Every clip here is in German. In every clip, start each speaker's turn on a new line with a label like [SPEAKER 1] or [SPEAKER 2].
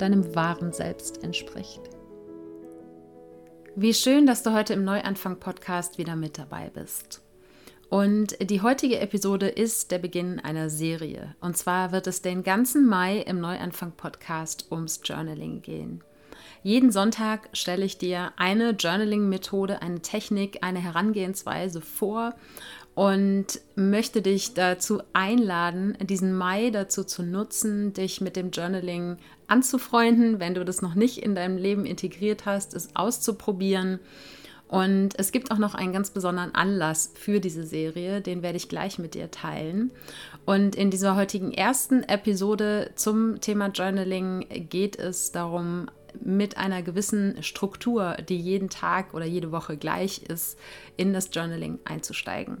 [SPEAKER 1] deinem wahren Selbst entspricht. Wie schön, dass du heute im Neuanfang-Podcast wieder mit dabei bist. Und die heutige Episode ist der Beginn einer Serie. Und zwar wird es den ganzen Mai im Neuanfang-Podcast ums Journaling gehen. Jeden Sonntag stelle ich dir eine Journaling-Methode, eine Technik, eine Herangehensweise vor und möchte dich dazu einladen, diesen Mai dazu zu nutzen, dich mit dem Journaling anzufreunden, wenn du das noch nicht in deinem Leben integriert hast, es auszuprobieren. Und es gibt auch noch einen ganz besonderen Anlass für diese Serie, den werde ich gleich mit dir teilen. Und in dieser heutigen ersten Episode zum Thema Journaling geht es darum, mit einer gewissen Struktur, die jeden Tag oder jede Woche gleich ist, in das Journaling einzusteigen.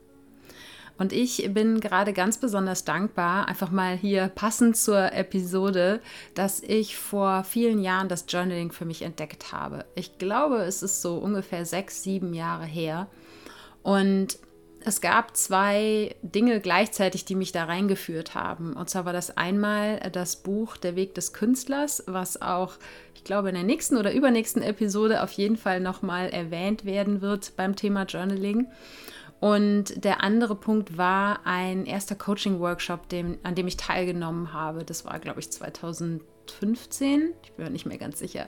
[SPEAKER 1] Und ich bin gerade ganz besonders dankbar, einfach mal hier passend zur Episode, dass ich vor vielen Jahren das Journaling für mich entdeckt habe. Ich glaube, es ist so ungefähr sechs, sieben Jahre her. Und es gab zwei Dinge gleichzeitig, die mich da reingeführt haben. Und zwar war das einmal das Buch Der Weg des Künstlers, was auch, ich glaube, in der nächsten oder übernächsten Episode auf jeden Fall nochmal erwähnt werden wird beim Thema Journaling. Und der andere Punkt war ein erster Coaching-Workshop, an dem ich teilgenommen habe. Das war, glaube ich, 2015. Ich bin mir nicht mehr ganz sicher.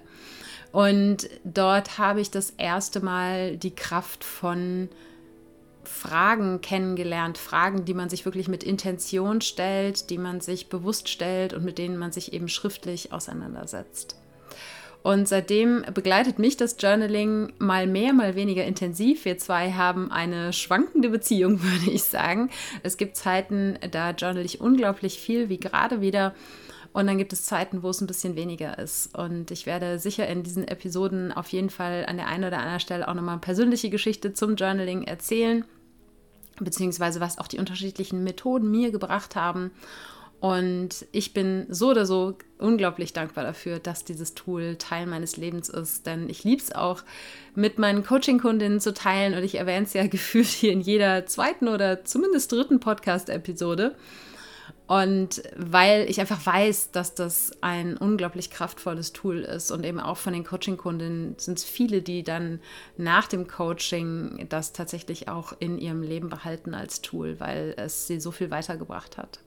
[SPEAKER 1] Und dort habe ich das erste Mal die Kraft von Fragen kennengelernt. Fragen, die man sich wirklich mit Intention stellt, die man sich bewusst stellt und mit denen man sich eben schriftlich auseinandersetzt. Und seitdem begleitet mich das Journaling mal mehr, mal weniger intensiv. Wir zwei haben eine schwankende Beziehung, würde ich sagen. Es gibt Zeiten, da journal ich unglaublich viel, wie gerade wieder. Und dann gibt es Zeiten, wo es ein bisschen weniger ist. Und ich werde sicher in diesen Episoden auf jeden Fall an der einen oder anderen Stelle auch nochmal persönliche Geschichte zum Journaling erzählen, beziehungsweise was auch die unterschiedlichen Methoden mir gebracht haben. Und ich bin so oder so unglaublich dankbar dafür, dass dieses Tool Teil meines Lebens ist. Denn ich liebe es auch, mit meinen Coaching-Kundinnen zu teilen. Und ich erwähne es ja gefühlt hier in jeder zweiten oder zumindest dritten Podcast-Episode. Und weil ich einfach weiß, dass das ein unglaublich kraftvolles Tool ist und eben auch von den Coaching-Kundinnen sind es viele, die dann nach dem Coaching das tatsächlich auch in ihrem Leben behalten als Tool, weil es sie so viel weitergebracht hat.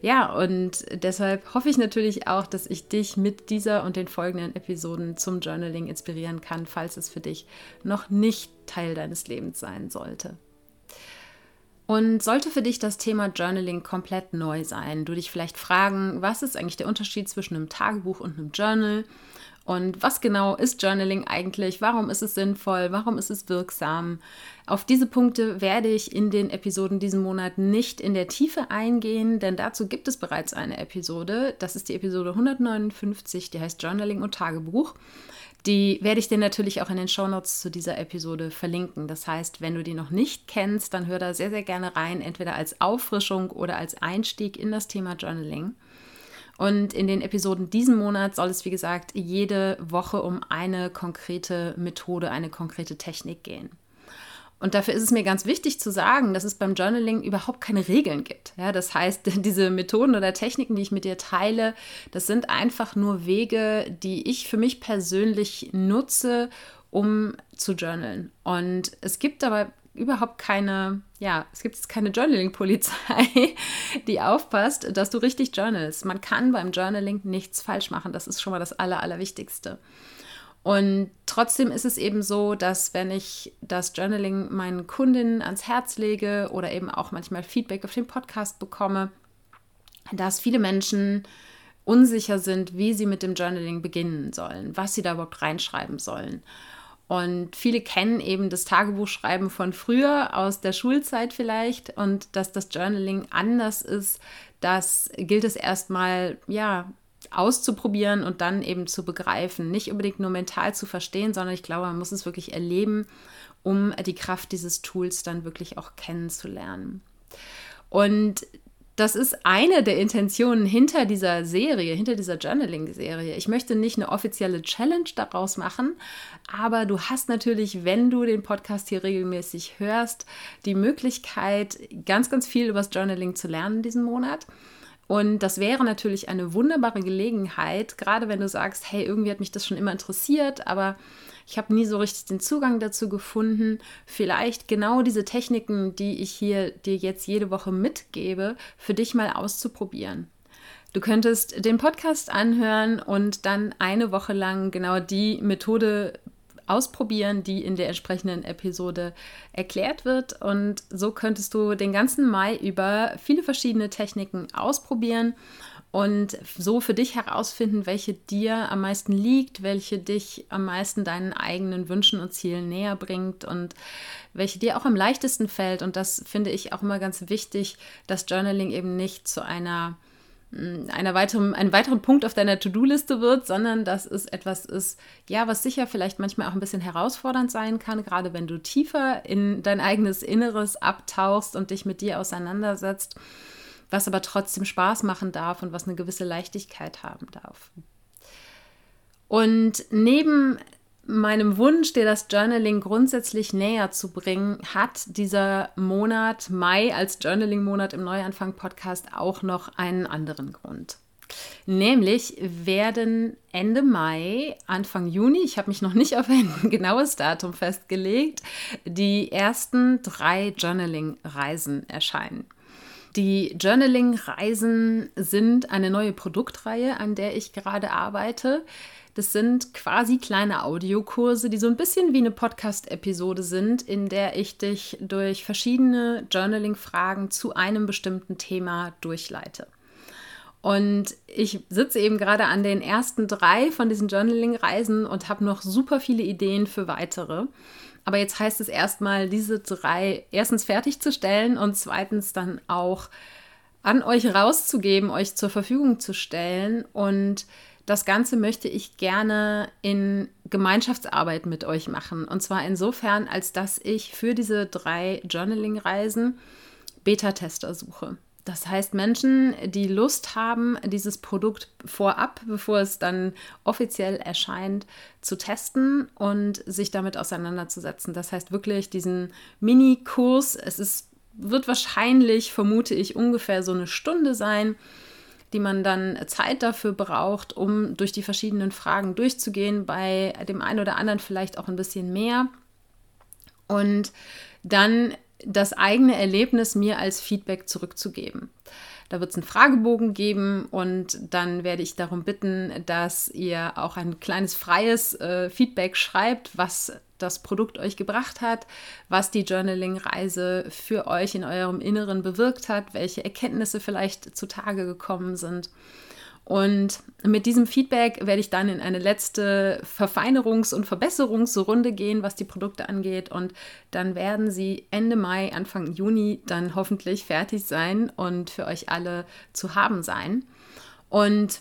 [SPEAKER 1] Ja, und deshalb hoffe ich natürlich auch, dass ich dich mit dieser und den folgenden Episoden zum Journaling inspirieren kann, falls es für dich noch nicht Teil deines Lebens sein sollte. Und sollte für dich das Thema Journaling komplett neu sein, du dich vielleicht fragen, was ist eigentlich der Unterschied zwischen einem Tagebuch und einem Journal? Und was genau ist Journaling eigentlich? Warum ist es sinnvoll? Warum ist es wirksam? Auf diese Punkte werde ich in den Episoden diesen Monat nicht in der Tiefe eingehen, denn dazu gibt es bereits eine Episode. Das ist die Episode 159, die heißt Journaling und Tagebuch. Die werde ich dir natürlich auch in den Shownotes zu dieser Episode verlinken. Das heißt, wenn du die noch nicht kennst, dann hör da sehr, sehr gerne rein, entweder als Auffrischung oder als Einstieg in das Thema Journaling. Und in den Episoden diesen Monat soll es, wie gesagt, jede Woche um eine konkrete Methode, eine konkrete Technik gehen. Und dafür ist es mir ganz wichtig zu sagen, dass es beim Journaling überhaupt keine Regeln gibt. Ja, das heißt, diese Methoden oder Techniken, die ich mit dir teile, das sind einfach nur Wege, die ich für mich persönlich nutze, um zu journalen. Und es gibt dabei überhaupt keine, ja, es gibt jetzt keine Journaling-Polizei, die aufpasst, dass du richtig journalst. Man kann beim Journaling nichts falsch machen. Das ist schon mal das Aller, Allerwichtigste. Und trotzdem ist es eben so, dass wenn ich das Journaling meinen Kundinnen ans Herz lege oder eben auch manchmal Feedback auf den Podcast bekomme, dass viele Menschen unsicher sind, wie sie mit dem Journaling beginnen sollen, was sie da überhaupt reinschreiben sollen. Und viele kennen eben das Tagebuchschreiben von früher, aus der Schulzeit vielleicht, und dass das Journaling anders ist, das gilt es erstmal, ja, auszuprobieren und dann eben zu begreifen. Nicht unbedingt nur mental zu verstehen, sondern ich glaube, man muss es wirklich erleben, um die Kraft dieses Tools dann wirklich auch kennenzulernen. Und das ist eine der Intentionen hinter dieser Serie, hinter dieser Journaling-Serie. Ich möchte nicht eine offizielle Challenge daraus machen, aber du hast natürlich, wenn du den Podcast hier regelmäßig hörst, die Möglichkeit, ganz, ganz viel über das Journaling zu lernen diesen Monat. Und das wäre natürlich eine wunderbare Gelegenheit, gerade wenn du sagst, hey, irgendwie hat mich das schon immer interessiert, aber ich habe nie so richtig den Zugang dazu gefunden, vielleicht genau diese Techniken, die ich hier dir jetzt jede Woche mitgebe, für dich mal auszuprobieren. Du könntest den Podcast anhören und dann eine Woche lang genau die Methode ausprobieren, die in der entsprechenden Episode erklärt wird. Und so könntest du den ganzen Mai über viele verschiedene Techniken ausprobieren und so für dich herausfinden, welche dir am meisten liegt, welche dich am meisten deinen eigenen Wünschen und Zielen näher bringt und welche dir auch am leichtesten fällt. Und das finde ich auch immer ganz wichtig, dass Journaling eben nicht zu einer mm, einer weiteren, einen weiteren Punkt auf deiner To-Do-Liste wird, sondern dass es etwas ist, ja, was sicher vielleicht manchmal auch ein bisschen herausfordernd sein kann, gerade wenn du tiefer in dein eigenes Inneres abtauchst und dich mit dir auseinandersetzt was aber trotzdem Spaß machen darf und was eine gewisse Leichtigkeit haben darf. Und neben meinem Wunsch, dir das Journaling grundsätzlich näher zu bringen, hat dieser Monat Mai als Journaling-Monat im Neuanfang-Podcast auch noch einen anderen Grund. Nämlich werden Ende Mai, Anfang Juni, ich habe mich noch nicht auf ein genaues Datum festgelegt, die ersten drei Journaling-Reisen erscheinen. Die Journaling-Reisen sind eine neue Produktreihe, an der ich gerade arbeite. Das sind quasi kleine Audiokurse, die so ein bisschen wie eine Podcast-Episode sind, in der ich dich durch verschiedene Journaling-Fragen zu einem bestimmten Thema durchleite. Und ich sitze eben gerade an den ersten drei von diesen Journaling-Reisen und habe noch super viele Ideen für weitere. Aber jetzt heißt es erstmal, diese drei erstens fertigzustellen und zweitens dann auch an euch rauszugeben, euch zur Verfügung zu stellen. Und das Ganze möchte ich gerne in Gemeinschaftsarbeit mit euch machen. Und zwar insofern, als dass ich für diese drei Journaling-Reisen Beta-Tester suche. Das heißt, Menschen, die Lust haben, dieses Produkt vorab, bevor es dann offiziell erscheint, zu testen und sich damit auseinanderzusetzen. Das heißt wirklich diesen Mini-Kurs, es ist, wird wahrscheinlich, vermute ich, ungefähr so eine Stunde sein, die man dann Zeit dafür braucht, um durch die verschiedenen Fragen durchzugehen. Bei dem einen oder anderen vielleicht auch ein bisschen mehr. Und dann das eigene Erlebnis mir als Feedback zurückzugeben. Da wird es einen Fragebogen geben und dann werde ich darum bitten, dass ihr auch ein kleines freies äh, Feedback schreibt, was das Produkt euch gebracht hat, was die Journaling-Reise für euch in eurem Inneren bewirkt hat, welche Erkenntnisse vielleicht zutage gekommen sind. Und mit diesem Feedback werde ich dann in eine letzte Verfeinerungs- und Verbesserungsrunde gehen, was die Produkte angeht. Und dann werden sie Ende Mai, Anfang Juni dann hoffentlich fertig sein und für euch alle zu haben sein. Und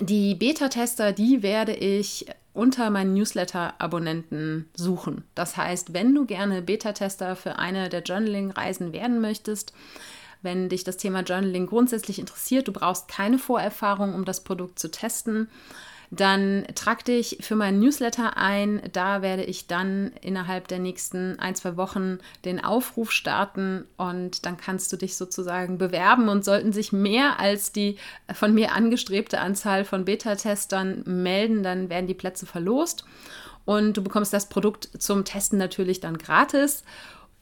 [SPEAKER 1] die Beta-Tester, die werde ich unter meinen Newsletter-Abonnenten suchen. Das heißt, wenn du gerne Beta-Tester für eine der Journaling-Reisen werden möchtest, wenn dich das Thema Journaling grundsätzlich interessiert, du brauchst keine Vorerfahrung, um das Produkt zu testen, dann trag dich für meinen Newsletter ein. Da werde ich dann innerhalb der nächsten ein, zwei Wochen den Aufruf starten und dann kannst du dich sozusagen bewerben und sollten sich mehr als die von mir angestrebte Anzahl von Beta-Testern melden, dann werden die Plätze verlost und du bekommst das Produkt zum Testen natürlich dann gratis.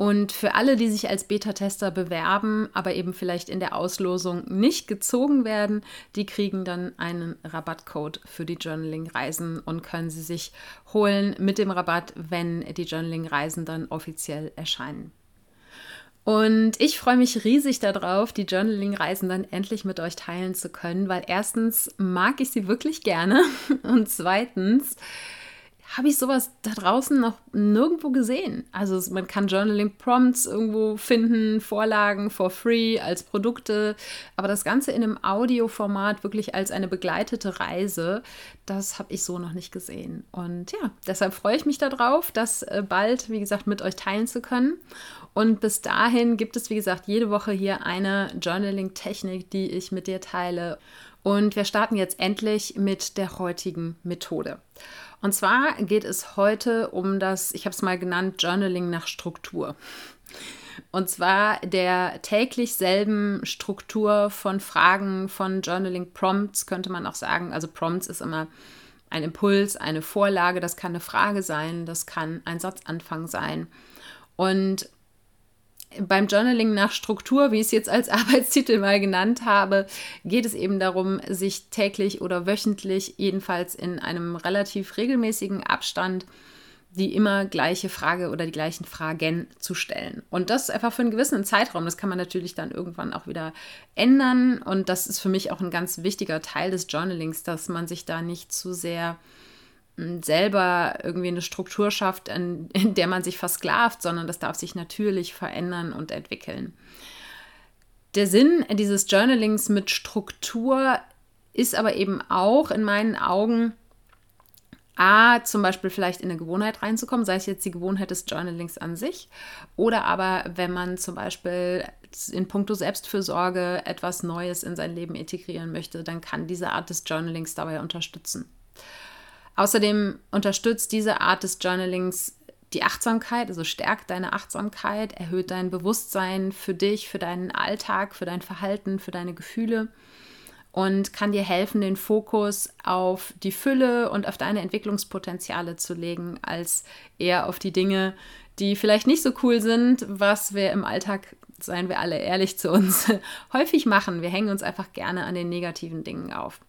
[SPEAKER 1] Und für alle, die sich als Beta-Tester bewerben, aber eben vielleicht in der Auslosung nicht gezogen werden, die kriegen dann einen Rabattcode für die Journaling-Reisen und können sie sich holen mit dem Rabatt, wenn die Journaling-Reisen dann offiziell erscheinen. Und ich freue mich riesig darauf, die Journaling-Reisen dann endlich mit euch teilen zu können, weil erstens mag ich sie wirklich gerne und zweitens habe ich sowas da draußen noch nirgendwo gesehen. Also man kann Journaling Prompts irgendwo finden, Vorlagen for free als Produkte, aber das Ganze in einem Audioformat wirklich als eine begleitete Reise, das habe ich so noch nicht gesehen. Und ja, deshalb freue ich mich darauf, das äh, bald, wie gesagt, mit euch teilen zu können. Und bis dahin gibt es, wie gesagt, jede Woche hier eine Journaling-Technik, die ich mit dir teile. Und wir starten jetzt endlich mit der heutigen Methode. Und zwar geht es heute um das, ich habe es mal genannt, Journaling nach Struktur. Und zwar der täglich selben Struktur von Fragen, von Journaling Prompts, könnte man auch sagen. Also Prompts ist immer ein Impuls, eine Vorlage, das kann eine Frage sein, das kann ein Satzanfang sein. Und beim Journaling nach Struktur, wie ich es jetzt als Arbeitstitel mal genannt habe, geht es eben darum, sich täglich oder wöchentlich, jedenfalls in einem relativ regelmäßigen Abstand, die immer gleiche Frage oder die gleichen Fragen zu stellen. Und das einfach für einen gewissen Zeitraum. Das kann man natürlich dann irgendwann auch wieder ändern. Und das ist für mich auch ein ganz wichtiger Teil des Journalings, dass man sich da nicht zu sehr selber irgendwie eine Struktur schafft, in, in der man sich versklavt, sondern das darf sich natürlich verändern und entwickeln. Der Sinn dieses Journalings mit Struktur ist aber eben auch in meinen Augen, A, zum Beispiel vielleicht in eine Gewohnheit reinzukommen, sei es jetzt die Gewohnheit des Journalings an sich, oder aber wenn man zum Beispiel in puncto Selbstfürsorge etwas Neues in sein Leben integrieren möchte, dann kann diese Art des Journalings dabei unterstützen. Außerdem unterstützt diese Art des Journalings die Achtsamkeit, also stärkt deine Achtsamkeit, erhöht dein Bewusstsein für dich, für deinen Alltag, für dein Verhalten, für deine Gefühle und kann dir helfen, den Fokus auf die Fülle und auf deine Entwicklungspotenziale zu legen, als eher auf die Dinge, die vielleicht nicht so cool sind, was wir im Alltag, seien wir alle ehrlich zu uns, häufig machen. Wir hängen uns einfach gerne an den negativen Dingen auf.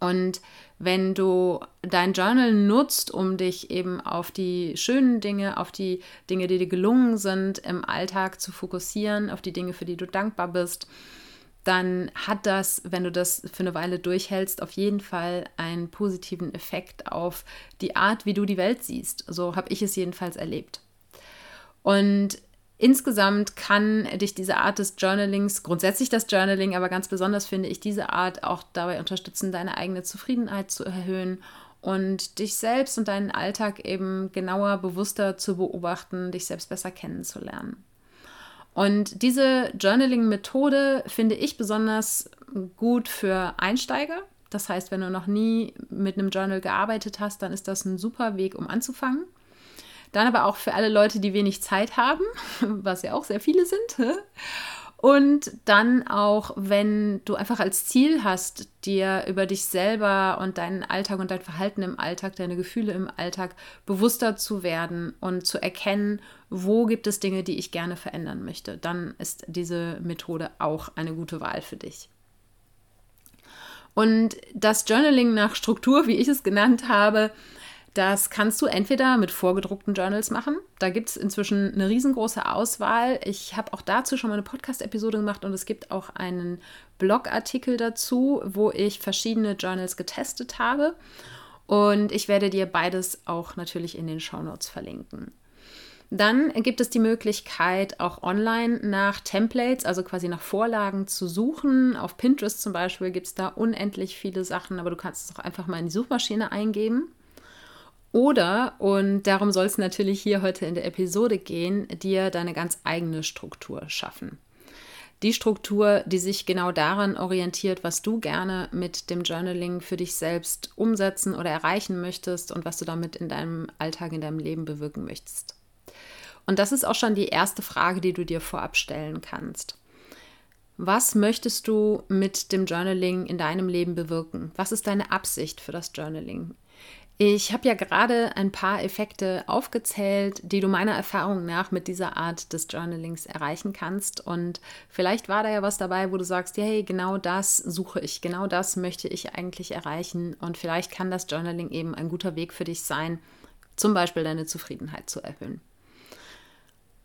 [SPEAKER 1] Und wenn du dein Journal nutzt, um dich eben auf die schönen Dinge, auf die Dinge, die dir gelungen sind, im Alltag zu fokussieren, auf die Dinge, für die du dankbar bist, dann hat das, wenn du das für eine Weile durchhältst, auf jeden Fall einen positiven Effekt auf die Art, wie du die Welt siehst. So habe ich es jedenfalls erlebt. Und Insgesamt kann dich diese Art des Journalings, grundsätzlich das Journaling, aber ganz besonders finde ich diese Art auch dabei unterstützen, deine eigene Zufriedenheit zu erhöhen und dich selbst und deinen Alltag eben genauer, bewusster zu beobachten, dich selbst besser kennenzulernen. Und diese Journaling-Methode finde ich besonders gut für Einsteiger. Das heißt, wenn du noch nie mit einem Journal gearbeitet hast, dann ist das ein super Weg, um anzufangen. Dann aber auch für alle Leute, die wenig Zeit haben, was ja auch sehr viele sind. Und dann auch, wenn du einfach als Ziel hast, dir über dich selber und deinen Alltag und dein Verhalten im Alltag, deine Gefühle im Alltag bewusster zu werden und zu erkennen, wo gibt es Dinge, die ich gerne verändern möchte, dann ist diese Methode auch eine gute Wahl für dich. Und das Journaling nach Struktur, wie ich es genannt habe, das kannst du entweder mit vorgedruckten Journals machen. Da gibt es inzwischen eine riesengroße Auswahl. Ich habe auch dazu schon mal eine Podcast-Episode gemacht und es gibt auch einen Blogartikel dazu, wo ich verschiedene Journals getestet habe. Und ich werde dir beides auch natürlich in den Shownotes verlinken. Dann gibt es die Möglichkeit, auch online nach Templates, also quasi nach Vorlagen zu suchen. Auf Pinterest zum Beispiel gibt es da unendlich viele Sachen, aber du kannst es auch einfach mal in die Suchmaschine eingeben. Oder, und darum soll es natürlich hier heute in der Episode gehen, dir deine ganz eigene Struktur schaffen. Die Struktur, die sich genau daran orientiert, was du gerne mit dem Journaling für dich selbst umsetzen oder erreichen möchtest und was du damit in deinem Alltag, in deinem Leben bewirken möchtest. Und das ist auch schon die erste Frage, die du dir vorab stellen kannst. Was möchtest du mit dem Journaling in deinem Leben bewirken? Was ist deine Absicht für das Journaling? Ich habe ja gerade ein paar Effekte aufgezählt, die du meiner Erfahrung nach mit dieser Art des Journalings erreichen kannst. Und vielleicht war da ja was dabei, wo du sagst, hey, genau das suche ich, genau das möchte ich eigentlich erreichen. Und vielleicht kann das Journaling eben ein guter Weg für dich sein, zum Beispiel deine Zufriedenheit zu erhöhen.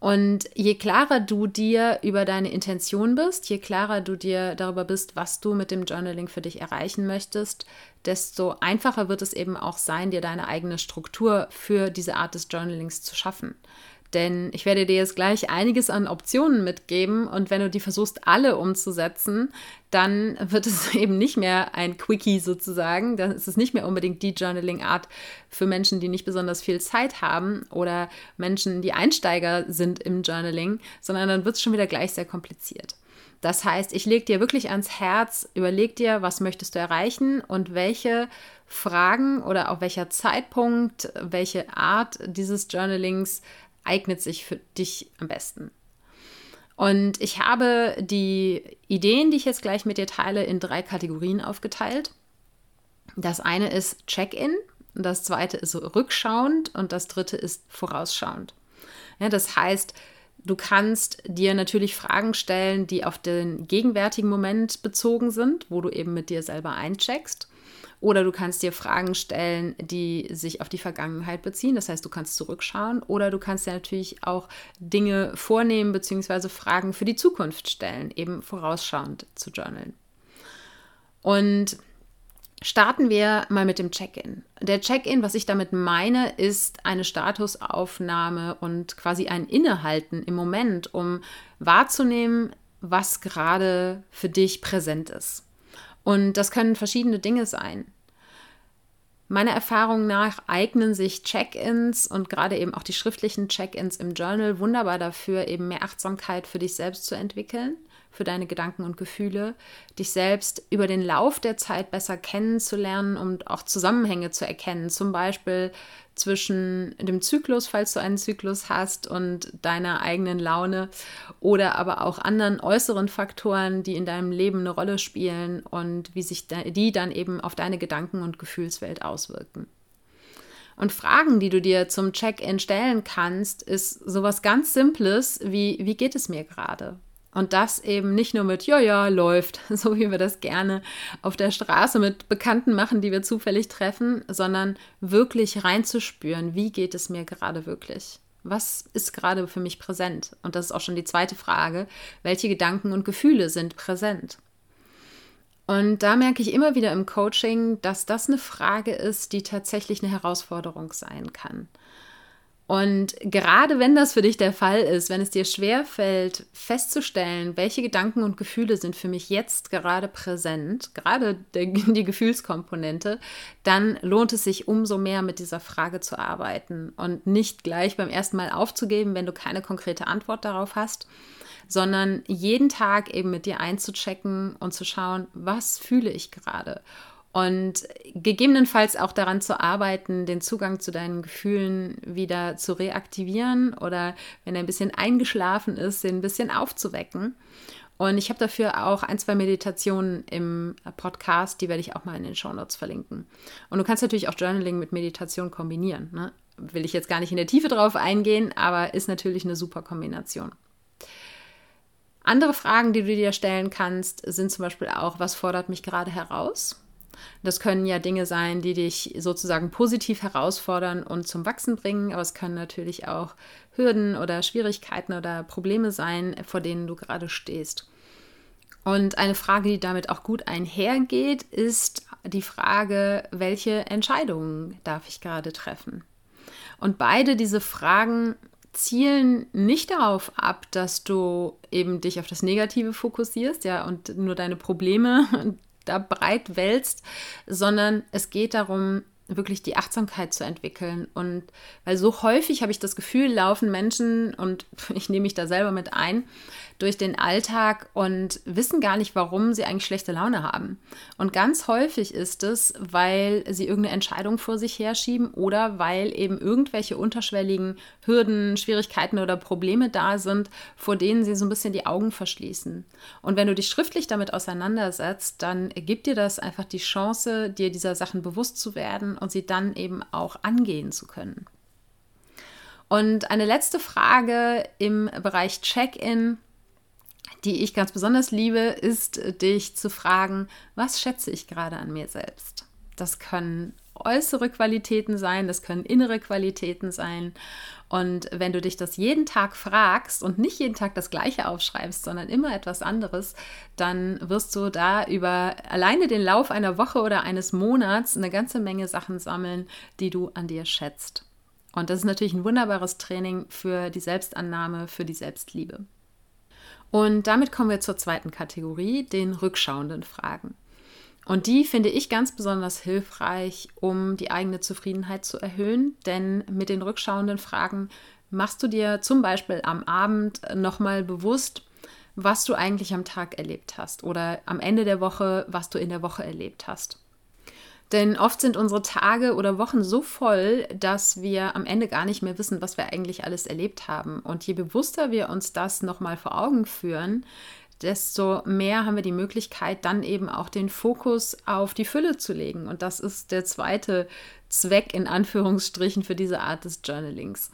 [SPEAKER 1] Und je klarer du dir über deine Intention bist, je klarer du dir darüber bist, was du mit dem Journaling für dich erreichen möchtest, desto einfacher wird es eben auch sein, dir deine eigene Struktur für diese Art des Journalings zu schaffen. Denn ich werde dir jetzt gleich einiges an Optionen mitgeben und wenn du die versuchst, alle umzusetzen, dann wird es eben nicht mehr ein Quickie sozusagen. Dann ist es nicht mehr unbedingt die Journaling-Art für Menschen, die nicht besonders viel Zeit haben oder Menschen, die Einsteiger sind im Journaling, sondern dann wird es schon wieder gleich sehr kompliziert. Das heißt, ich lege dir wirklich ans Herz, überleg dir, was möchtest du erreichen und welche Fragen oder auch welcher Zeitpunkt, welche Art dieses Journalings eignet sich für dich am besten. Und ich habe die Ideen, die ich jetzt gleich mit dir teile, in drei Kategorien aufgeteilt. Das eine ist Check-in, das zweite ist rückschauend und das dritte ist vorausschauend. Ja, das heißt, du kannst dir natürlich Fragen stellen, die auf den gegenwärtigen Moment bezogen sind, wo du eben mit dir selber eincheckst. Oder du kannst dir Fragen stellen, die sich auf die Vergangenheit beziehen. Das heißt, du kannst zurückschauen. Oder du kannst dir natürlich auch Dinge vornehmen bzw. Fragen für die Zukunft stellen, eben vorausschauend zu journalen. Und starten wir mal mit dem Check-in. Der Check-in, was ich damit meine, ist eine Statusaufnahme und quasi ein Innehalten im Moment, um wahrzunehmen, was gerade für dich präsent ist. Und das können verschiedene Dinge sein. Meiner Erfahrung nach eignen sich Check-ins und gerade eben auch die schriftlichen Check-ins im Journal wunderbar dafür, eben mehr Achtsamkeit für dich selbst zu entwickeln für deine Gedanken und Gefühle, dich selbst über den Lauf der Zeit besser kennenzulernen und auch Zusammenhänge zu erkennen, zum Beispiel zwischen dem Zyklus, falls du einen Zyklus hast, und deiner eigenen Laune oder aber auch anderen äußeren Faktoren, die in deinem Leben eine Rolle spielen und wie sich die dann eben auf deine Gedanken- und Gefühlswelt auswirken. Und Fragen, die du dir zum Check-in stellen kannst, ist sowas ganz Simples wie, wie geht es mir gerade? Und das eben nicht nur mit, ja, ja, läuft, so wie wir das gerne auf der Straße mit Bekannten machen, die wir zufällig treffen, sondern wirklich reinzuspüren, wie geht es mir gerade wirklich? Was ist gerade für mich präsent? Und das ist auch schon die zweite Frage, welche Gedanken und Gefühle sind präsent? Und da merke ich immer wieder im Coaching, dass das eine Frage ist, die tatsächlich eine Herausforderung sein kann. Und gerade wenn das für dich der Fall ist, wenn es dir schwer fällt, festzustellen, welche Gedanken und Gefühle sind für mich jetzt gerade präsent, gerade die Gefühlskomponente, dann lohnt es sich umso mehr mit dieser Frage zu arbeiten und nicht gleich beim ersten Mal aufzugeben, wenn du keine konkrete Antwort darauf hast, sondern jeden Tag eben mit dir einzuchecken und zu schauen, was fühle ich gerade und gegebenenfalls auch daran zu arbeiten, den Zugang zu deinen Gefühlen wieder zu reaktivieren oder wenn er ein bisschen eingeschlafen ist, den ein bisschen aufzuwecken. Und ich habe dafür auch ein, zwei Meditationen im Podcast, die werde ich auch mal in den Show Notes verlinken. Und du kannst natürlich auch Journaling mit Meditation kombinieren. Ne? Will ich jetzt gar nicht in der Tiefe drauf eingehen, aber ist natürlich eine super Kombination. Andere Fragen, die du dir stellen kannst, sind zum Beispiel auch, was fordert mich gerade heraus? Das können ja Dinge sein, die dich sozusagen positiv herausfordern und zum Wachsen bringen, aber es können natürlich auch Hürden oder Schwierigkeiten oder Probleme sein, vor denen du gerade stehst. Und eine Frage, die damit auch gut einhergeht, ist die Frage, welche Entscheidungen darf ich gerade treffen? Und beide diese Fragen zielen nicht darauf ab, dass du eben dich auf das Negative fokussierst, ja, und nur deine Probleme da breit wälzt, sondern es geht darum, wirklich die Achtsamkeit zu entwickeln. Und weil so häufig habe ich das Gefühl, laufen Menschen, und ich nehme mich da selber mit ein, durch den Alltag und wissen gar nicht, warum sie eigentlich schlechte Laune haben. Und ganz häufig ist es, weil sie irgendeine Entscheidung vor sich herschieben oder weil eben irgendwelche unterschwelligen Hürden, Schwierigkeiten oder Probleme da sind, vor denen sie so ein bisschen die Augen verschließen. Und wenn du dich schriftlich damit auseinandersetzt, dann gibt dir das einfach die Chance, dir dieser Sachen bewusst zu werden und sie dann eben auch angehen zu können. Und eine letzte Frage im Bereich Check-in, die ich ganz besonders liebe, ist dich zu fragen, was schätze ich gerade an mir selbst? Das können äußere Qualitäten sein, das können innere Qualitäten sein. Und wenn du dich das jeden Tag fragst und nicht jeden Tag das gleiche aufschreibst, sondern immer etwas anderes, dann wirst du da über alleine den Lauf einer Woche oder eines Monats eine ganze Menge Sachen sammeln, die du an dir schätzt. Und das ist natürlich ein wunderbares Training für die Selbstannahme, für die Selbstliebe. Und damit kommen wir zur zweiten Kategorie, den rückschauenden Fragen. Und die finde ich ganz besonders hilfreich, um die eigene Zufriedenheit zu erhöhen, denn mit den rückschauenden Fragen machst du dir zum Beispiel am Abend nochmal bewusst, was du eigentlich am Tag erlebt hast oder am Ende der Woche, was du in der Woche erlebt hast. Denn oft sind unsere Tage oder Wochen so voll, dass wir am Ende gar nicht mehr wissen, was wir eigentlich alles erlebt haben. Und je bewusster wir uns das nochmal vor Augen führen, desto mehr haben wir die Möglichkeit, dann eben auch den Fokus auf die Fülle zu legen. Und das ist der zweite Zweck in Anführungsstrichen für diese Art des Journalings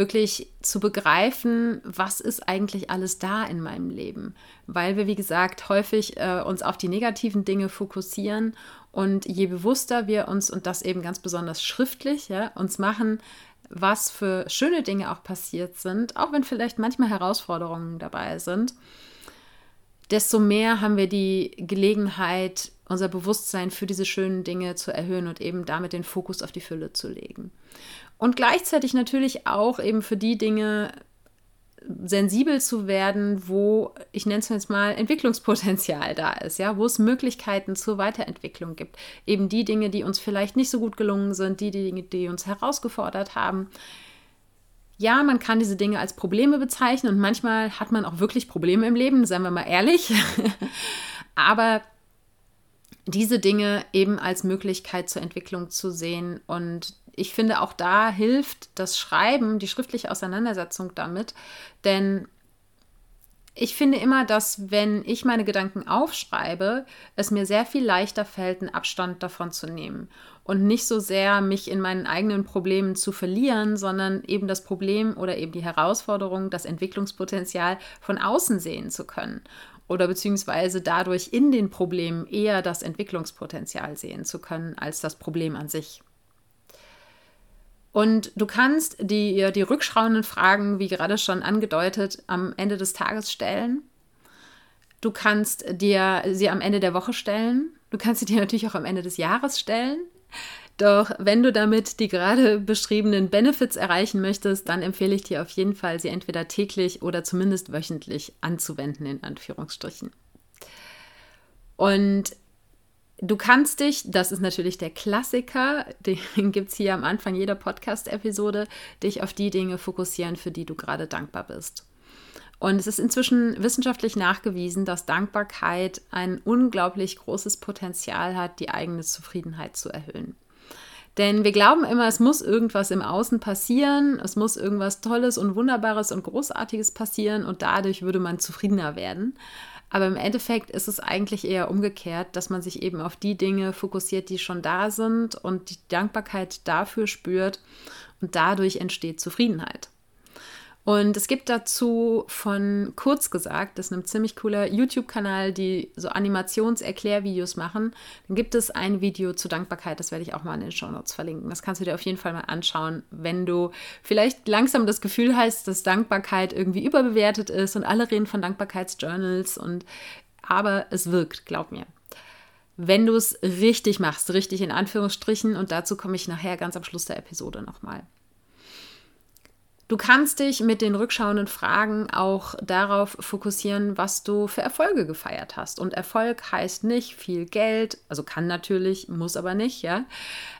[SPEAKER 1] wirklich zu begreifen, was ist eigentlich alles da in meinem Leben. Weil wir, wie gesagt, häufig äh, uns auf die negativen Dinge fokussieren und je bewusster wir uns, und das eben ganz besonders schriftlich, ja, uns machen, was für schöne Dinge auch passiert sind, auch wenn vielleicht manchmal Herausforderungen dabei sind, desto mehr haben wir die Gelegenheit, unser Bewusstsein für diese schönen Dinge zu erhöhen und eben damit den Fokus auf die Fülle zu legen. Und gleichzeitig natürlich auch eben für die Dinge sensibel zu werden, wo, ich nenne es jetzt mal, Entwicklungspotenzial da ist, ja, wo es Möglichkeiten zur Weiterentwicklung gibt. Eben die Dinge, die uns vielleicht nicht so gut gelungen sind, die Dinge, die uns herausgefordert haben. Ja, man kann diese Dinge als Probleme bezeichnen und manchmal hat man auch wirklich Probleme im Leben, seien wir mal ehrlich. Aber diese Dinge eben als Möglichkeit zur Entwicklung zu sehen und ich finde, auch da hilft das Schreiben, die schriftliche Auseinandersetzung damit. Denn ich finde immer, dass wenn ich meine Gedanken aufschreibe, es mir sehr viel leichter fällt, einen Abstand davon zu nehmen und nicht so sehr mich in meinen eigenen Problemen zu verlieren, sondern eben das Problem oder eben die Herausforderung, das Entwicklungspotenzial von außen sehen zu können oder beziehungsweise dadurch in den Problemen eher das Entwicklungspotenzial sehen zu können als das Problem an sich. Und du kannst die, die rückschauenden Fragen, wie gerade schon angedeutet, am Ende des Tages stellen. Du kannst dir sie am Ende der Woche stellen. Du kannst sie dir natürlich auch am Ende des Jahres stellen. Doch wenn du damit die gerade beschriebenen Benefits erreichen möchtest, dann empfehle ich dir auf jeden Fall, sie entweder täglich oder zumindest wöchentlich anzuwenden, in Anführungsstrichen. Und Du kannst dich, das ist natürlich der Klassiker, den gibt es hier am Anfang jeder Podcast-Episode, dich auf die Dinge fokussieren, für die du gerade dankbar bist. Und es ist inzwischen wissenschaftlich nachgewiesen, dass Dankbarkeit ein unglaublich großes Potenzial hat, die eigene Zufriedenheit zu erhöhen. Denn wir glauben immer, es muss irgendwas im Außen passieren, es muss irgendwas Tolles und Wunderbares und Großartiges passieren und dadurch würde man zufriedener werden. Aber im Endeffekt ist es eigentlich eher umgekehrt, dass man sich eben auf die Dinge fokussiert, die schon da sind und die Dankbarkeit dafür spürt und dadurch entsteht Zufriedenheit. Und es gibt dazu von Kurz gesagt, das ist ein ziemlich cooler YouTube-Kanal, die so Animationserklärvideos machen. Dann gibt es ein Video zur Dankbarkeit, das werde ich auch mal in den Show Notes verlinken. Das kannst du dir auf jeden Fall mal anschauen, wenn du vielleicht langsam das Gefühl hast, dass Dankbarkeit irgendwie überbewertet ist und alle reden von Dankbarkeitsjournals und aber es wirkt, glaub mir wenn du es richtig machst, richtig in Anführungsstrichen. Und dazu komme ich nachher ganz am Schluss der Episode nochmal. Du kannst dich mit den rückschauenden Fragen auch darauf fokussieren, was du für Erfolge gefeiert hast. Und Erfolg heißt nicht viel Geld, also kann natürlich, muss aber nicht, ja.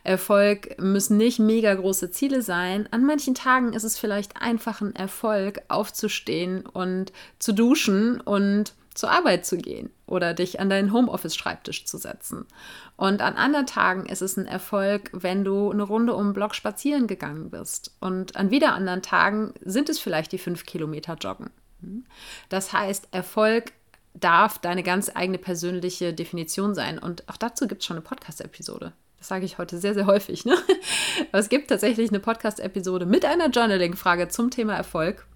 [SPEAKER 1] Erfolg müssen nicht mega große Ziele sein. An manchen Tagen ist es vielleicht einfach ein Erfolg, aufzustehen und zu duschen und zur Arbeit zu gehen oder dich an deinen Homeoffice-Schreibtisch zu setzen. Und an anderen Tagen ist es ein Erfolg, wenn du eine Runde um den Block spazieren gegangen bist. Und an wieder anderen Tagen sind es vielleicht die fünf Kilometer Joggen. Das heißt, Erfolg darf deine ganz eigene persönliche Definition sein. Und auch dazu gibt es schon eine Podcast-Episode. Das sage ich heute sehr, sehr häufig. Ne? Es gibt tatsächlich eine Podcast-Episode mit einer Journaling-Frage zum Thema Erfolg.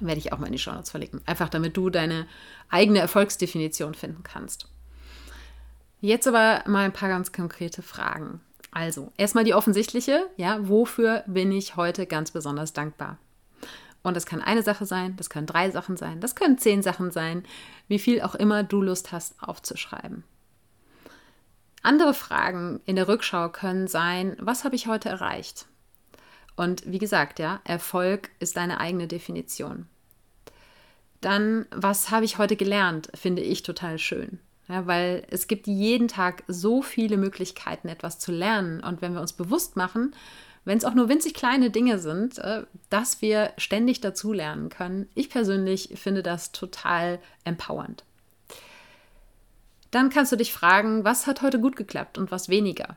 [SPEAKER 1] Werde ich auch mal in die Show Notes verlinken. Einfach damit du deine eigene Erfolgsdefinition finden kannst. Jetzt aber mal ein paar ganz konkrete Fragen. Also, erstmal die offensichtliche, ja, wofür bin ich heute ganz besonders dankbar? Und das kann eine Sache sein, das können drei Sachen sein, das können zehn Sachen sein, wie viel auch immer du Lust hast aufzuschreiben. Andere Fragen in der Rückschau können sein, was habe ich heute erreicht? Und wie gesagt, ja, Erfolg ist deine eigene Definition. Dann, was habe ich heute gelernt, finde ich total schön. Ja, weil es gibt jeden Tag so viele Möglichkeiten, etwas zu lernen. Und wenn wir uns bewusst machen, wenn es auch nur winzig kleine Dinge sind, äh, dass wir ständig dazu lernen können, ich persönlich finde das total empowernd. Dann kannst du dich fragen, was hat heute gut geklappt und was weniger.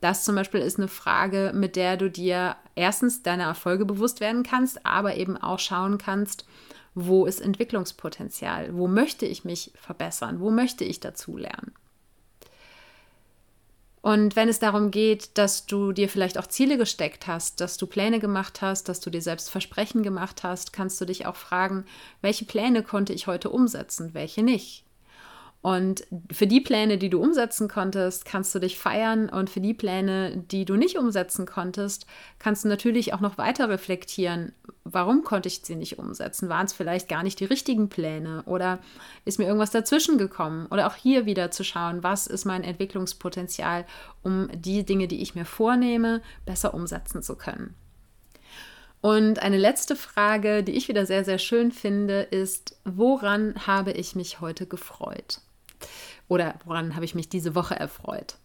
[SPEAKER 1] Das zum Beispiel ist eine Frage, mit der du dir erstens deiner Erfolge bewusst werden kannst, aber eben auch schauen kannst, wo ist Entwicklungspotenzial, wo möchte ich mich verbessern, wo möchte ich dazu lernen. Und wenn es darum geht, dass du dir vielleicht auch Ziele gesteckt hast, dass du Pläne gemacht hast, dass du dir selbst Versprechen gemacht hast, kannst du dich auch fragen, welche Pläne konnte ich heute umsetzen, welche nicht. Und für die Pläne, die du umsetzen konntest, kannst du dich feiern. Und für die Pläne, die du nicht umsetzen konntest, kannst du natürlich auch noch weiter reflektieren. Warum konnte ich sie nicht umsetzen? Waren es vielleicht gar nicht die richtigen Pläne? Oder ist mir irgendwas dazwischen gekommen? Oder auch hier wieder zu schauen, was ist mein Entwicklungspotenzial, um die Dinge, die ich mir vornehme, besser umsetzen zu können. Und eine letzte Frage, die ich wieder sehr, sehr schön finde, ist, woran habe ich mich heute gefreut? Oder woran habe ich mich diese Woche erfreut?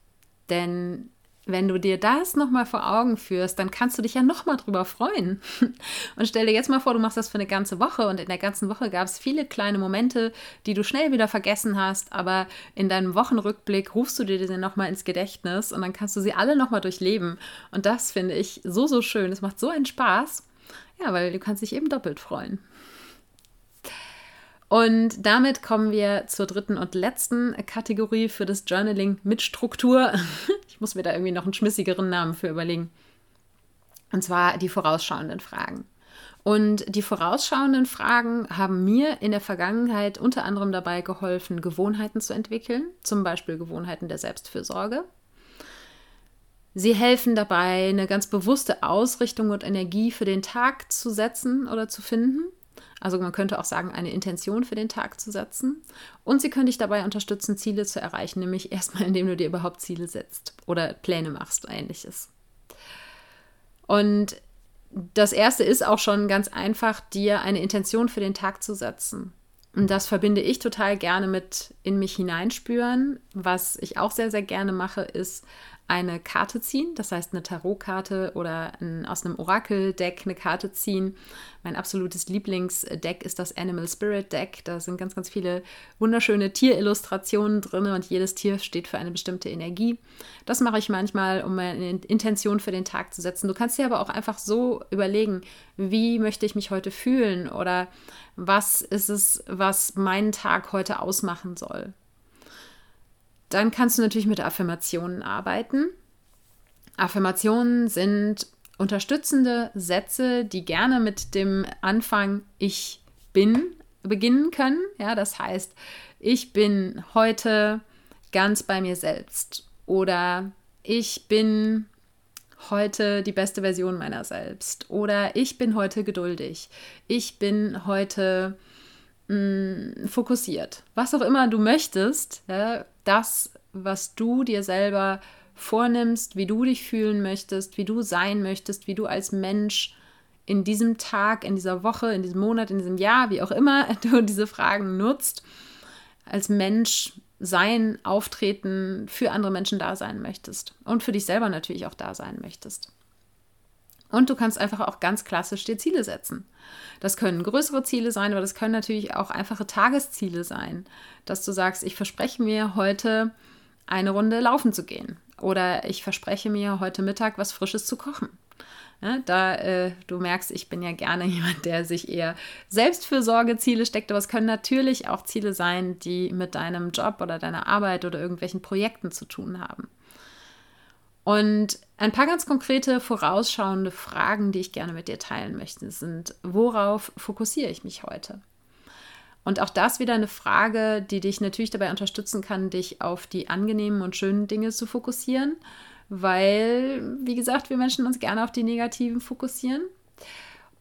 [SPEAKER 1] Denn wenn du dir das nochmal vor Augen führst, dann kannst du dich ja nochmal drüber freuen. Und stell dir jetzt mal vor, du machst das für eine ganze Woche und in der ganzen Woche gab es viele kleine Momente, die du schnell wieder vergessen hast, aber in deinem Wochenrückblick rufst du dir diese nochmal ins Gedächtnis und dann kannst du sie alle nochmal durchleben. Und das finde ich so, so schön. Es macht so einen Spaß. Ja, weil du kannst dich eben doppelt freuen. Und damit kommen wir zur dritten und letzten Kategorie für das Journaling mit Struktur. Ich muss mir da irgendwie noch einen schmissigeren Namen für überlegen. Und zwar die vorausschauenden Fragen. Und die vorausschauenden Fragen haben mir in der Vergangenheit unter anderem dabei geholfen, Gewohnheiten zu entwickeln, zum Beispiel Gewohnheiten der Selbstfürsorge. Sie helfen dabei, eine ganz bewusste Ausrichtung und Energie für den Tag zu setzen oder zu finden. Also man könnte auch sagen, eine Intention für den Tag zu setzen. Und sie können dich dabei unterstützen, Ziele zu erreichen, nämlich erstmal, indem du dir überhaupt Ziele setzt oder Pläne machst, ähnliches. Und das erste ist auch schon ganz einfach, dir eine Intention für den Tag zu setzen. Und das verbinde ich total gerne mit in mich hineinspüren. Was ich auch sehr, sehr gerne mache, ist eine Karte ziehen, das heißt eine Tarotkarte oder ein, aus einem Orakel-Deck eine Karte ziehen. Mein absolutes Lieblingsdeck ist das Animal Spirit Deck. Da sind ganz, ganz viele wunderschöne Tierillustrationen drin und jedes Tier steht für eine bestimmte Energie. Das mache ich manchmal, um eine Intention für den Tag zu setzen. Du kannst dir aber auch einfach so überlegen, wie möchte ich mich heute fühlen oder was ist es, was meinen Tag heute ausmachen soll. Dann kannst du natürlich mit Affirmationen arbeiten. Affirmationen sind unterstützende Sätze, die gerne mit dem Anfang Ich bin beginnen können. Ja, das heißt, ich bin heute ganz bei mir selbst oder ich bin heute die beste Version meiner selbst oder ich bin heute geduldig. Ich bin heute mh, mm, fokussiert. Was auch immer du möchtest, ja, das, was du dir selber vornimmst, wie du dich fühlen möchtest, wie du sein möchtest, wie du als Mensch in diesem Tag, in dieser Woche, in diesem Monat, in diesem Jahr, wie auch immer du diese Fragen nutzt, als Mensch sein, auftreten, für andere Menschen da sein möchtest und für dich selber natürlich auch da sein möchtest. Und du kannst einfach auch ganz klassisch dir Ziele setzen. Das können größere Ziele sein, aber das können natürlich auch einfache Tagesziele sein, dass du sagst, ich verspreche mir heute eine Runde laufen zu gehen oder ich verspreche mir heute Mittag was Frisches zu kochen. Ja, da äh, du merkst, ich bin ja gerne jemand, der sich eher Selbstfürsorge-Ziele steckt, aber es können natürlich auch Ziele sein, die mit deinem Job oder deiner Arbeit oder irgendwelchen Projekten zu tun haben. Und ein paar ganz konkrete vorausschauende Fragen, die ich gerne mit dir teilen möchte, sind, worauf fokussiere ich mich heute? Und auch das wieder eine Frage, die dich natürlich dabei unterstützen kann, dich auf die angenehmen und schönen Dinge zu fokussieren, weil, wie gesagt, wir Menschen uns gerne auf die negativen fokussieren.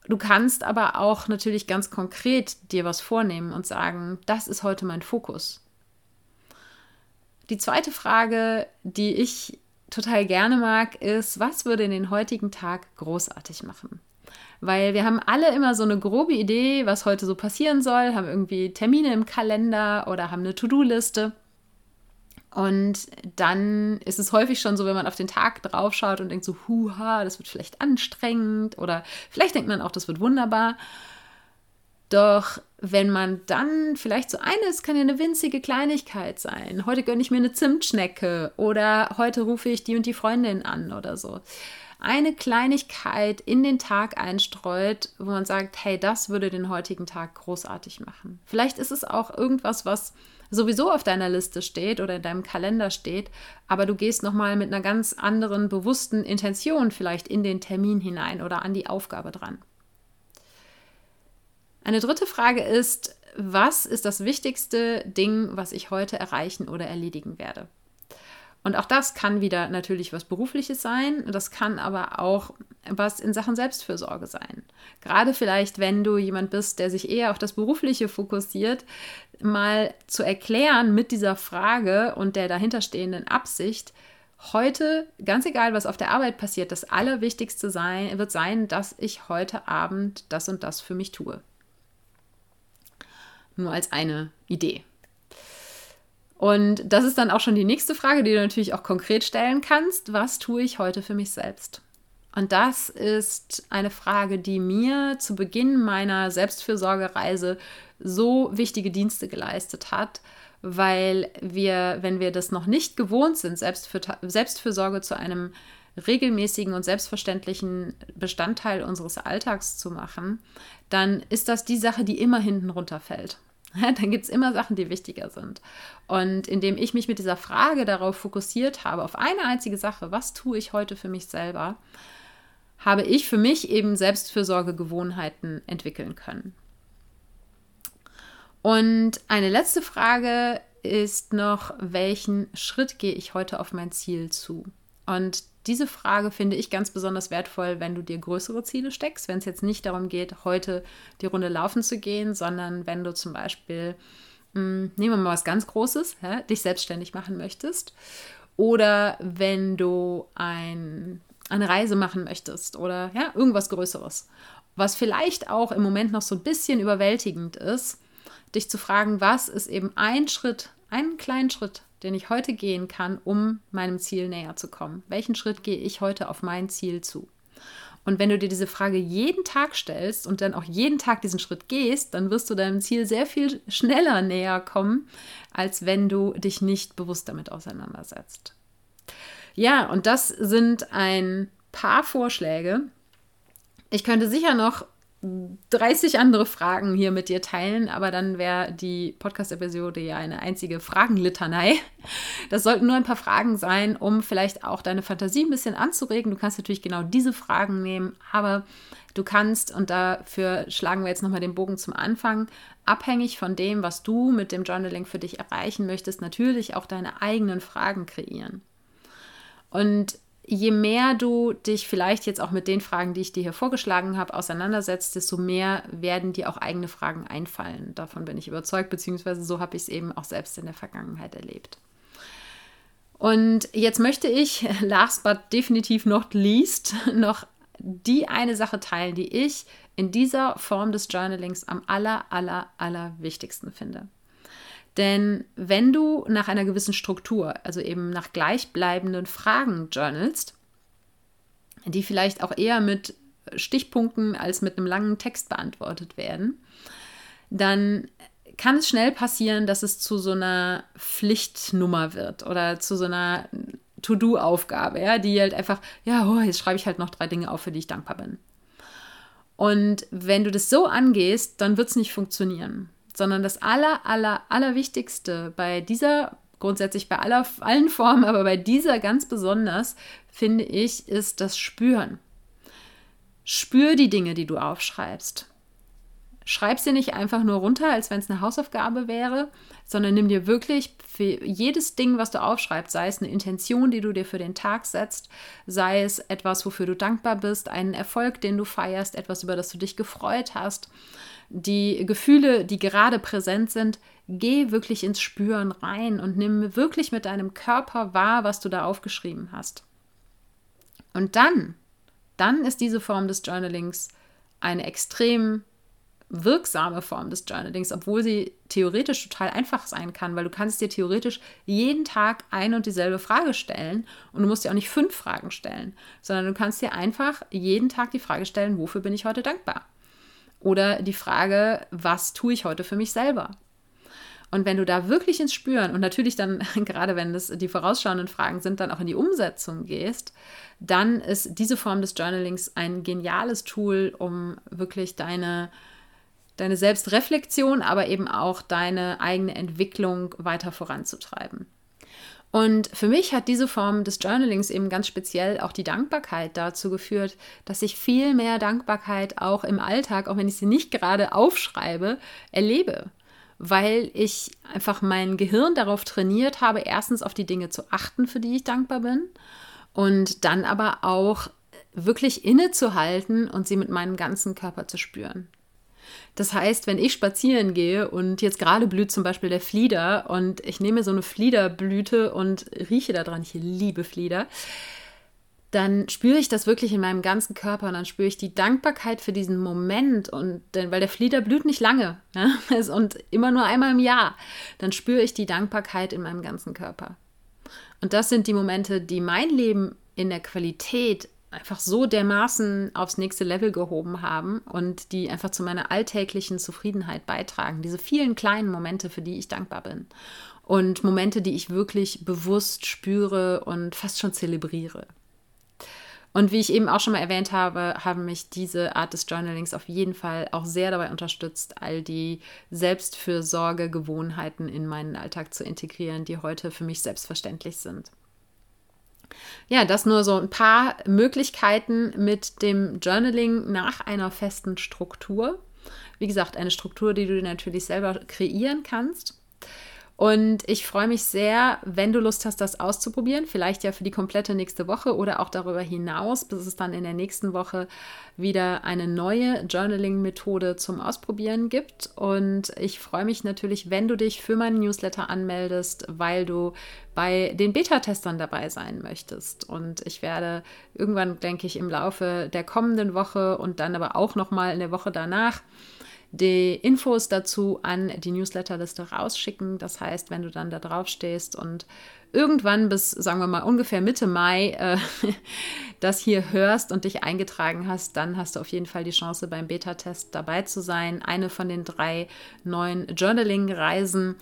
[SPEAKER 1] Du kannst aber auch natürlich ganz konkret dir was vornehmen und sagen, das ist heute mein Fokus. Die zweite Frage, die ich total gerne mag, ist, was würde den heutigen Tag großartig machen? Weil wir haben alle immer so eine grobe Idee, was heute so passieren soll, haben irgendwie Termine im Kalender oder haben eine To-Do-Liste. Und dann ist es häufig schon so, wenn man auf den Tag draufschaut und denkt so, huha, das wird vielleicht anstrengend oder vielleicht denkt man auch, das wird wunderbar. Doch wenn man dann vielleicht so eine, es kann ja eine winzige Kleinigkeit sein. Heute gönne ich mir eine Zimtschnecke oder heute rufe ich die und die Freundin an oder so. Eine Kleinigkeit in den Tag einstreut, wo man sagt, hey, das würde den heutigen Tag großartig machen. Vielleicht ist es auch irgendwas, was sowieso auf deiner Liste steht oder in deinem Kalender steht, aber du gehst nochmal mit einer ganz anderen bewussten Intention vielleicht in den Termin hinein oder an die Aufgabe dran. Eine dritte Frage ist, was ist das wichtigste Ding, was ich heute erreichen oder erledigen werde? Und auch das kann wieder natürlich was Berufliches sein, das kann aber auch was in Sachen Selbstfürsorge sein. Gerade vielleicht, wenn du jemand bist, der sich eher auf das Berufliche fokussiert, mal zu erklären mit dieser Frage und der dahinterstehenden Absicht, heute, ganz egal, was auf der Arbeit passiert, das Allerwichtigste sein, wird sein, dass ich heute Abend das und das für mich tue. Nur als eine Idee. Und das ist dann auch schon die nächste Frage, die du natürlich auch konkret stellen kannst. Was tue ich heute für mich selbst? Und das ist eine Frage, die mir zu Beginn meiner Selbstfürsorgereise so wichtige Dienste geleistet hat, weil wir, wenn wir das noch nicht gewohnt sind, Selbstfür Selbstfürsorge zu einem regelmäßigen und selbstverständlichen Bestandteil unseres Alltags zu machen, dann ist das die Sache, die immer hinten runterfällt. dann gibt es immer Sachen, die wichtiger sind. Und indem ich mich mit dieser Frage darauf fokussiert habe, auf eine einzige Sache, was tue ich heute für mich selber, habe ich für mich eben Selbstfürsorgegewohnheiten entwickeln können. Und eine letzte Frage ist noch, welchen Schritt gehe ich heute auf mein Ziel zu? Und diese Frage finde ich ganz besonders wertvoll, wenn du dir größere Ziele steckst, wenn es jetzt nicht darum geht, heute die Runde laufen zu gehen, sondern wenn du zum Beispiel, mh, hm, nehmen wir mal was ganz Großes, hä, dich selbstständig machen möchtest oder wenn du ein, eine Reise machen möchtest oder ja, irgendwas Größeres, was vielleicht auch im Moment noch so ein bisschen überwältigend ist, dich zu fragen, was ist eben ein Schritt, einen kleinen Schritt, den ich heute gehen kann, um meinem Ziel näher zu kommen? Welchen Schritt gehe ich heute auf mein Ziel zu? Und wenn du dir diese Frage jeden Tag stellst und dann auch jeden Tag diesen Schritt gehst, dann wirst du deinem Ziel sehr viel schneller näher kommen, als wenn du dich nicht bewusst damit auseinandersetzt. Ja, und das sind ein paar Vorschläge. Ich könnte sicher noch 30 andere Fragen hier mit dir teilen, aber dann wäre die Podcast-Episode ja eine einzige Fragenlitanei. Das sollten nur ein paar Fragen sein, um vielleicht auch deine Fantasie ein bisschen anzuregen. Du kannst natürlich genau diese Fragen nehmen, aber du kannst, und dafür schlagen wir jetzt nochmal den Bogen zum Anfang, abhängig von dem, was du mit dem Journaling für dich erreichen möchtest, natürlich auch deine eigenen Fragen kreieren. Und je mehr du dich vielleicht jetzt auch mit den Fragen, die ich dir hier vorgeschlagen habe, auseinandersetzt, desto mehr werden dir auch eigene Fragen einfallen. Davon bin ich überzeugt, beziehungsweise so habe ich es eben auch selbst in der Vergangenheit erlebt. Und jetzt möchte ich, last but definitiv not least, noch die eine Sache teilen, die ich in dieser Form des Journalings am aller, aller, aller wichtigsten finde. Denn wenn du nach einer gewissen Struktur, also eben nach gleichbleibenden Fragen journalst, die vielleicht auch eher mit Stichpunkten als mit einem langen Text beantwortet werden, dann kann es schnell passieren, dass es zu so einer Pflichtnummer wird oder zu so einer To-Do-Aufgabe, ja, die halt einfach, ja, oh, jetzt schreibe ich halt noch drei Dinge auf, für die ich dankbar bin. Und wenn du das so angehst, dann wird es nicht funktionieren, sondern das aller, aller, allerwichtigste bei dieser, grundsätzlich bei aller, allen Formen, aber bei dieser ganz besonders, finde ich, ist das Spüren. Spür die Dinge, die du aufschreibst. Schreib sie nicht einfach nur runter, als wenn es eine Hausaufgabe wäre, sondern nimm dir wirklich für jedes Ding, was du aufschreibst, sei es eine Intention, die du dir für den Tag setzt, sei es etwas, wofür du dankbar bist, einen Erfolg, den du feierst, etwas, über das du dich gefreut hast, die Gefühle, die gerade präsent sind, geh wirklich ins Spüren rein und nimm wirklich mit deinem Körper wahr, was du da aufgeschrieben hast. Und dann, dann ist diese Form des Journalings eine extrem wirksame Form des Journalings, obwohl sie theoretisch total einfach sein kann, weil du kannst dir theoretisch jeden Tag ein und dieselbe Frage stellen und du musst dir auch nicht fünf Fragen stellen, sondern du kannst dir einfach jeden Tag die Frage stellen, wofür bin ich heute dankbar? Oder die Frage, was tue ich heute für mich selber? Und wenn du da wirklich ins Spüren und natürlich dann, gerade wenn das die vorausschauenden Fragen sind, dann auch in die Umsetzung gehst, dann ist diese Form des Journalings ein geniales Tool, um wirklich deine deine Selbstreflexion, aber eben auch deine eigene Entwicklung weiter voranzutreiben. Und für mich hat diese Form des Journalings eben ganz speziell auch die Dankbarkeit dazu geführt, dass ich viel mehr Dankbarkeit auch im Alltag, auch wenn ich sie nicht gerade aufschreibe, erlebe. Weil ich einfach mein Gehirn darauf trainiert habe, erstens auf die Dinge zu achten, für die ich dankbar bin, und dann aber auch wirklich innezuhalten und sie mit meinem ganzen Körper zu spüren. Das heißt, wenn ich spazieren gehe und jetzt gerade blüht zum Beispiel der Flieder und ich nehme so eine Fliederblüte und rieche daran, ich liebe Flieder, dann spüre ich das wirklich in meinem ganzen Körper und dann spüre ich die Dankbarkeit für diesen Moment und denn, weil der Flieder blüht nicht lange ja, und immer nur einmal im Jahr, dann spüre ich die Dankbarkeit in meinem ganzen Körper. Und das sind die Momente, die mein Leben in der Qualität einfach so dermaßen aufs nächste Level gehoben haben und die einfach zu meiner alltäglichen Zufriedenheit beitragen. Diese vielen kleinen Momente, für die ich dankbar bin. Und Momente, die ich wirklich bewusst spüre und fast schon zelebriere. Und wie ich eben auch schon mal erwähnt habe, haben mich diese Art des Journalings auf jeden Fall auch sehr dabei unterstützt, all die Selbstfürsorge-Gewohnheiten in meinen Alltag zu integrieren, die heute für mich selbstverständlich sind. Ja, das nur so ein paar Möglichkeiten mit dem Journaling nach einer festen Struktur. Wie gesagt, eine Struktur, die du natürlich selber kreieren kannst. Und ich freue mich sehr, wenn du Lust hast, das auszuprobieren. Vielleicht ja für die komplette nächste Woche oder auch darüber hinaus, bis es dann in der nächsten Woche wieder eine neue Journaling-Methode zum Ausprobieren gibt. Und ich freue mich natürlich, wenn du dich für meinen Newsletter anmeldest, weil du bei den Beta-Testern dabei sein möchtest. Und ich werde irgendwann, denke ich, im Laufe der kommenden Woche und dann aber auch nochmal in der Woche danach die Infos dazu an die Newsletterliste rausschicken. Das heißt, wenn du dann da drauf stehst und irgendwann bis, sagen wir mal, ungefähr Mitte Mai äh, das hier hörst und dich eingetragen hast, dann hast du auf jeden Fall die Chance, beim Beta-Test dabei zu sein, eine von den drei neuen Journaling-Reisen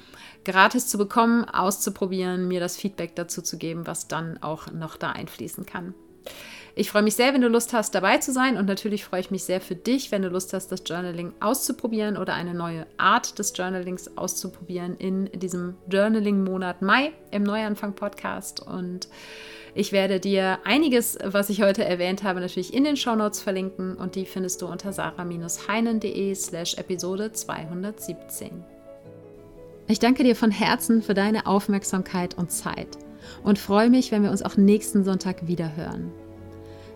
[SPEAKER 1] gratis zu bekommen, auszuprobieren, mir das Feedback dazu zu geben, was dann auch noch da einfließen kann. Ich freue mich sehr, wenn du Lust hast, dabei zu sein und natürlich freue ich mich sehr für dich, wenn du Lust hast, das Journaling auszuprobieren oder eine neue Art des Journalings auszuprobieren in diesem Journaling-Monat Mai im Neuanfang-Podcast. Und ich werde dir einiges, was ich heute erwähnt habe, natürlich in den Shownotes verlinken und die findest du unter sarah-heinen.de slash Episode 217. Ich danke dir von Herzen für deine Aufmerksamkeit und Zeit und freue mich, wenn wir uns auch nächsten Sonntag wieder hören.